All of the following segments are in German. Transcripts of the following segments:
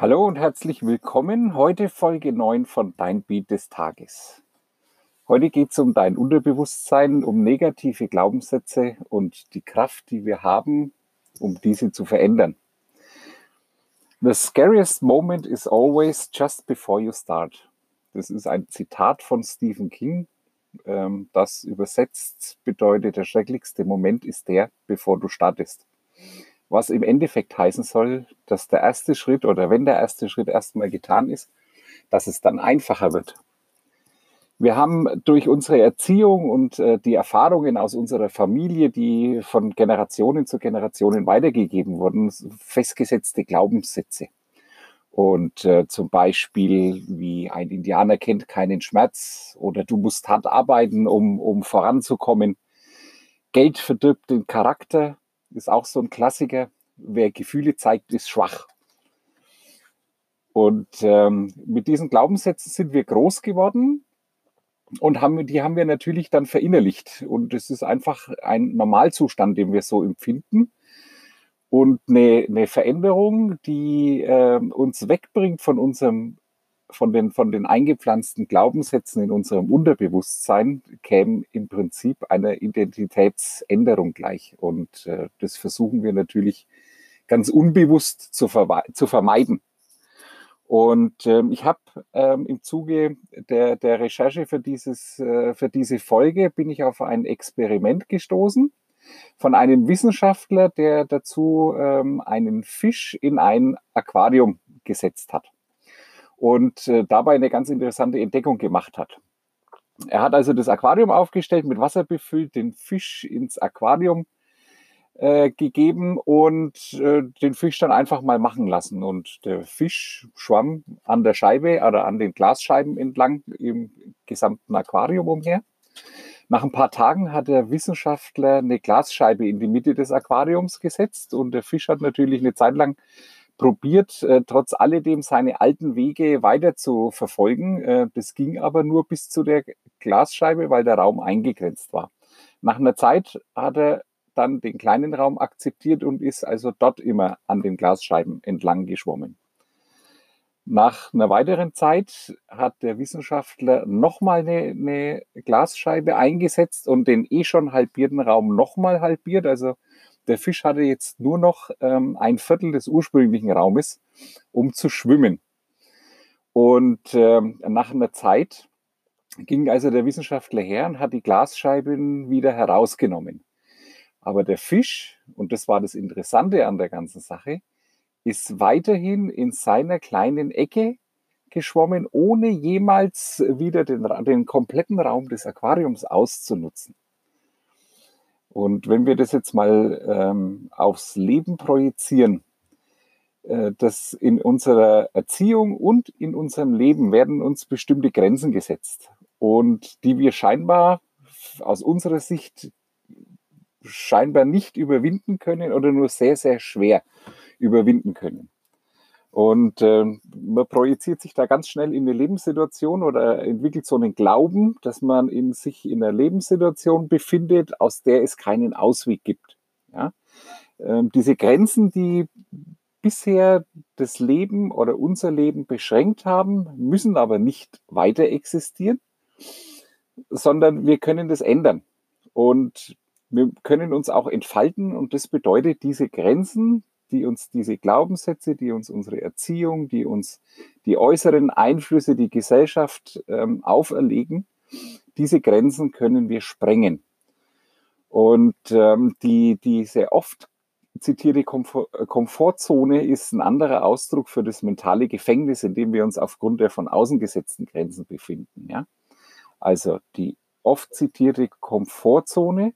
Hallo und herzlich willkommen. Heute Folge 9 von Dein Beat des Tages. Heute geht es um dein Unterbewusstsein, um negative Glaubenssätze und die Kraft, die wir haben, um diese zu verändern. The scariest moment is always just before you start. Das ist ein Zitat von Stephen King. Ähm, das übersetzt bedeutet, der schrecklichste Moment ist der, bevor du startest was im Endeffekt heißen soll, dass der erste Schritt oder wenn der erste Schritt erstmal getan ist, dass es dann einfacher wird. Wir haben durch unsere Erziehung und äh, die Erfahrungen aus unserer Familie, die von Generationen zu Generationen weitergegeben wurden, festgesetzte Glaubenssätze. Und äh, zum Beispiel, wie ein Indianer kennt keinen Schmerz oder du musst hart arbeiten, um, um voranzukommen. Geld verdirbt den Charakter ist auch so ein Klassiker. Wer Gefühle zeigt, ist schwach. Und ähm, mit diesen Glaubenssätzen sind wir groß geworden und haben, die haben wir natürlich dann verinnerlicht. Und es ist einfach ein Normalzustand, den wir so empfinden. Und eine, eine Veränderung, die äh, uns wegbringt von unserem von den, von den eingepflanzten Glaubenssätzen in unserem Unterbewusstsein käme im Prinzip einer Identitätsänderung gleich. Und äh, das versuchen wir natürlich ganz unbewusst zu, zu vermeiden. Und ähm, ich habe ähm, im Zuge der, der Recherche für, dieses, äh, für diese Folge bin ich auf ein Experiment gestoßen von einem Wissenschaftler, der dazu ähm, einen Fisch in ein Aquarium gesetzt hat und äh, dabei eine ganz interessante Entdeckung gemacht hat. Er hat also das Aquarium aufgestellt, mit Wasser befüllt, den Fisch ins Aquarium äh, gegeben und äh, den Fisch dann einfach mal machen lassen. Und der Fisch schwamm an der Scheibe oder an den Glasscheiben entlang im gesamten Aquarium umher. Nach ein paar Tagen hat der Wissenschaftler eine Glasscheibe in die Mitte des Aquariums gesetzt und der Fisch hat natürlich eine Zeit lang probiert, äh, trotz alledem seine alten Wege weiter zu verfolgen. Äh, das ging aber nur bis zu der Glasscheibe, weil der Raum eingegrenzt war. Nach einer Zeit hat er dann den kleinen Raum akzeptiert und ist also dort immer an den Glasscheiben entlang geschwommen. Nach einer weiteren Zeit hat der Wissenschaftler nochmal eine, eine Glasscheibe eingesetzt und den eh schon halbierten Raum nochmal halbiert, also der Fisch hatte jetzt nur noch ähm, ein Viertel des ursprünglichen Raumes, um zu schwimmen. Und ähm, nach einer Zeit ging also der Wissenschaftler her und hat die Glasscheiben wieder herausgenommen. Aber der Fisch, und das war das Interessante an der ganzen Sache, ist weiterhin in seiner kleinen Ecke geschwommen, ohne jemals wieder den, den kompletten Raum des Aquariums auszunutzen. Und wenn wir das jetzt mal ähm, aufs Leben projizieren, äh, dass in unserer Erziehung und in unserem Leben werden uns bestimmte Grenzen gesetzt und die wir scheinbar aus unserer Sicht scheinbar nicht überwinden können oder nur sehr, sehr schwer überwinden können. Und äh, man projiziert sich da ganz schnell in eine Lebenssituation oder entwickelt so einen Glauben, dass man in sich in einer Lebenssituation befindet, aus der es keinen Ausweg gibt. Ja? Ähm, diese Grenzen, die bisher das Leben oder unser Leben beschränkt haben, müssen aber nicht weiter existieren, sondern wir können das ändern. Und wir können uns auch entfalten und das bedeutet, diese Grenzen, die uns diese Glaubenssätze, die uns unsere Erziehung, die uns die äußeren Einflüsse, die Gesellschaft ähm, auferlegen, diese Grenzen können wir sprengen. Und ähm, die, die sehr oft zitierte Komfort, äh, Komfortzone ist ein anderer Ausdruck für das mentale Gefängnis, in dem wir uns aufgrund der von außen gesetzten Grenzen befinden. Ja? Also die oft zitierte Komfortzone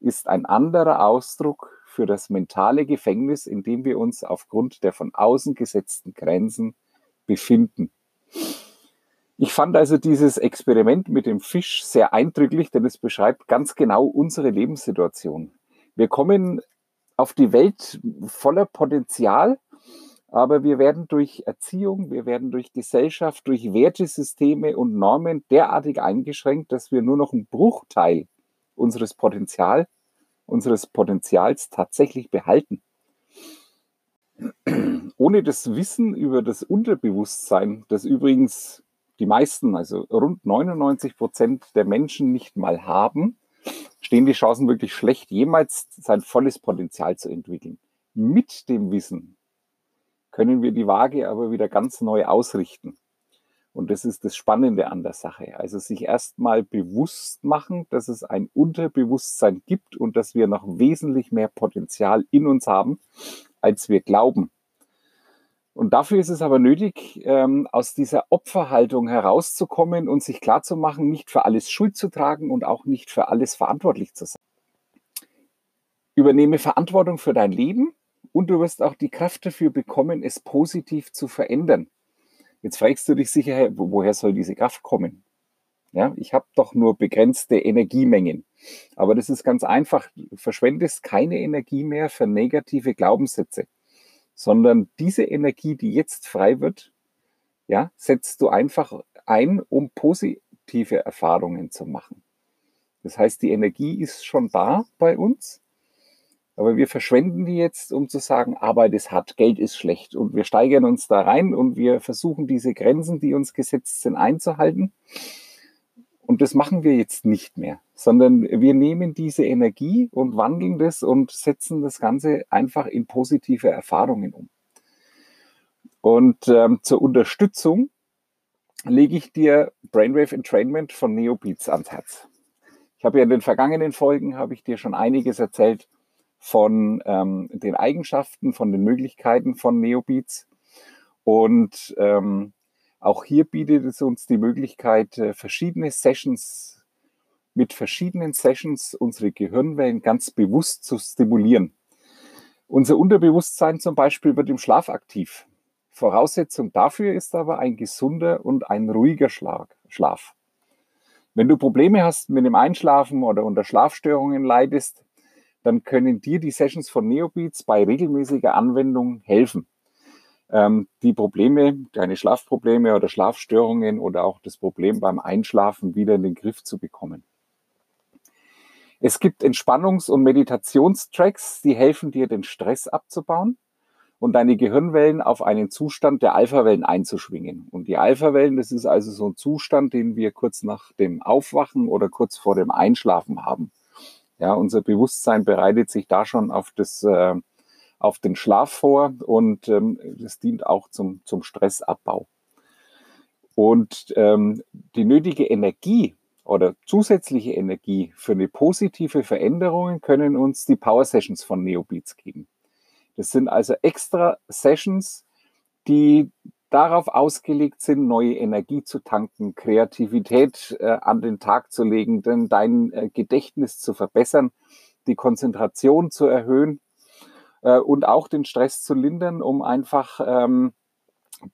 ist ein anderer Ausdruck für das mentale Gefängnis, in dem wir uns aufgrund der von außen gesetzten Grenzen befinden. Ich fand also dieses Experiment mit dem Fisch sehr eindrücklich, denn es beschreibt ganz genau unsere Lebenssituation. Wir kommen auf die Welt voller Potenzial, aber wir werden durch Erziehung, wir werden durch Gesellschaft, durch Wertesysteme und Normen derartig eingeschränkt, dass wir nur noch einen Bruchteil unseres Potenzials unseres Potenzials tatsächlich behalten. Ohne das Wissen über das Unterbewusstsein, das übrigens die meisten, also rund 99 Prozent der Menschen nicht mal haben, stehen die Chancen wirklich schlecht, jemals sein volles Potenzial zu entwickeln. Mit dem Wissen können wir die Waage aber wieder ganz neu ausrichten. Und das ist das Spannende an der Sache. Also sich erstmal bewusst machen, dass es ein Unterbewusstsein gibt und dass wir noch wesentlich mehr Potenzial in uns haben, als wir glauben. Und dafür ist es aber nötig, ähm, aus dieser Opferhaltung herauszukommen und sich klarzumachen, nicht für alles Schuld zu tragen und auch nicht für alles verantwortlich zu sein. Übernehme Verantwortung für dein Leben und du wirst auch die Kraft dafür bekommen, es positiv zu verändern. Jetzt fragst du dich sicher, woher soll diese Kraft kommen? Ja, ich habe doch nur begrenzte Energiemengen. Aber das ist ganz einfach. Du verschwendest keine Energie mehr für negative Glaubenssätze, sondern diese Energie, die jetzt frei wird, ja, setzt du einfach ein, um positive Erfahrungen zu machen. Das heißt, die Energie ist schon da bei uns. Aber wir verschwenden die jetzt, um zu sagen, Arbeit ist hart, Geld ist schlecht. Und wir steigern uns da rein und wir versuchen diese Grenzen, die uns gesetzt sind, einzuhalten. Und das machen wir jetzt nicht mehr, sondern wir nehmen diese Energie und wandeln das und setzen das Ganze einfach in positive Erfahrungen um. Und ähm, zur Unterstützung lege ich dir Brainwave Entrainment von Neobeats ans Herz. Ich habe ja in den vergangenen Folgen, habe ich dir schon einiges erzählt von ähm, den Eigenschaften, von den Möglichkeiten von Neobeats. Und ähm, auch hier bietet es uns die Möglichkeit, äh, verschiedene Sessions mit verschiedenen Sessions unsere Gehirnwellen ganz bewusst zu stimulieren. Unser Unterbewusstsein zum Beispiel wird im Schlaf aktiv. Voraussetzung dafür ist aber ein gesunder und ein ruhiger Schlaf. Wenn du Probleme hast mit dem Einschlafen oder unter Schlafstörungen leidest, dann können dir die Sessions von Neobeats bei regelmäßiger Anwendung helfen. Ähm, die Probleme, deine Schlafprobleme oder Schlafstörungen oder auch das Problem beim Einschlafen wieder in den Griff zu bekommen. Es gibt Entspannungs- und Meditationstracks, die helfen dir, den Stress abzubauen und deine Gehirnwellen auf einen Zustand der Alpha-Wellen einzuschwingen. Und die Alpha-Wellen, das ist also so ein Zustand, den wir kurz nach dem Aufwachen oder kurz vor dem Einschlafen haben. Ja, unser Bewusstsein bereitet sich da schon auf das, äh, auf den Schlaf vor und ähm, dient auch zum, zum Stressabbau. Und ähm, die nötige Energie oder zusätzliche Energie für eine positive Veränderung können uns die Power Sessions von Neobeats geben. Das sind also extra Sessions, die darauf ausgelegt sind, neue Energie zu tanken, Kreativität äh, an den Tag zu legen, denn dein äh, Gedächtnis zu verbessern, die Konzentration zu erhöhen äh, und auch den Stress zu lindern, um einfach ähm,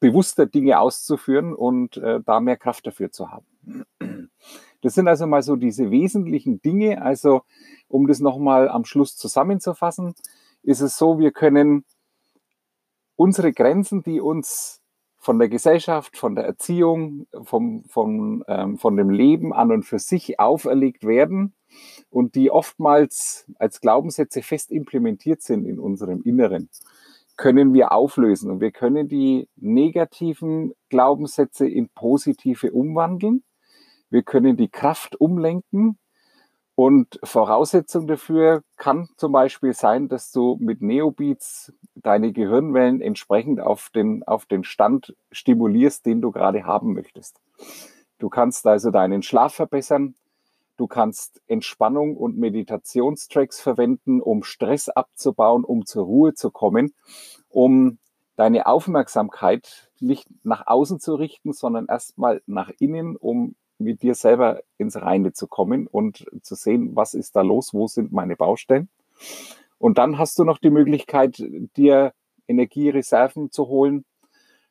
bewusster Dinge auszuführen und äh, da mehr Kraft dafür zu haben. Das sind also mal so diese wesentlichen Dinge. Also um das nochmal am Schluss zusammenzufassen, ist es so, wir können unsere Grenzen, die uns von der Gesellschaft, von der Erziehung, vom, vom, ähm, von dem Leben an und für sich auferlegt werden und die oftmals als Glaubenssätze fest implementiert sind in unserem Inneren, können wir auflösen. Und wir können die negativen Glaubenssätze in positive umwandeln. Wir können die Kraft umlenken und Voraussetzung dafür kann zum Beispiel sein, dass du mit Neobeats deine Gehirnwellen entsprechend auf den, auf den Stand stimulierst, den du gerade haben möchtest. Du kannst also deinen Schlaf verbessern. Du kannst Entspannung und Meditationstracks verwenden, um Stress abzubauen, um zur Ruhe zu kommen, um deine Aufmerksamkeit nicht nach außen zu richten, sondern erstmal nach innen, um mit dir selber ins Reine zu kommen und zu sehen, was ist da los, wo sind meine Baustellen. Und dann hast du noch die Möglichkeit, dir Energiereserven zu holen,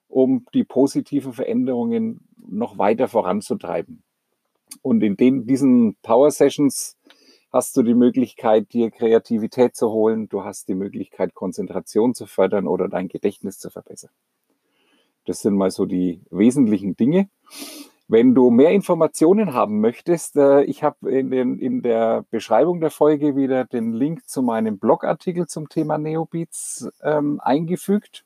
um die positiven Veränderungen noch weiter voranzutreiben. Und in den, diesen Power Sessions hast du die Möglichkeit, dir Kreativität zu holen. Du hast die Möglichkeit, Konzentration zu fördern oder dein Gedächtnis zu verbessern. Das sind mal so die wesentlichen Dinge. Wenn du mehr Informationen haben möchtest, äh, ich habe in, in der Beschreibung der Folge wieder den Link zu meinem Blogartikel zum Thema Neobeats ähm, eingefügt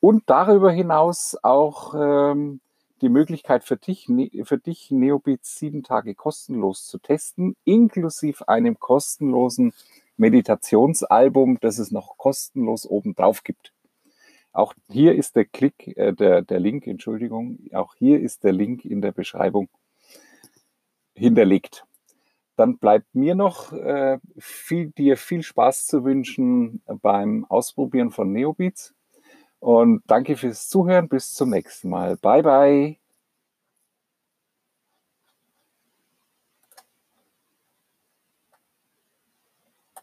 und darüber hinaus auch ähm, die Möglichkeit für dich, ne, für dich Neobeats sieben Tage kostenlos zu testen, inklusive einem kostenlosen Meditationsalbum, das es noch kostenlos oben drauf gibt. Auch hier ist der Klick, äh, der, der Link, Entschuldigung, auch hier ist der Link in der Beschreibung hinterlegt. Dann bleibt mir noch äh, viel, dir viel Spaß zu wünschen beim Ausprobieren von Neobeats. Und danke fürs Zuhören. Bis zum nächsten Mal. Bye, bye.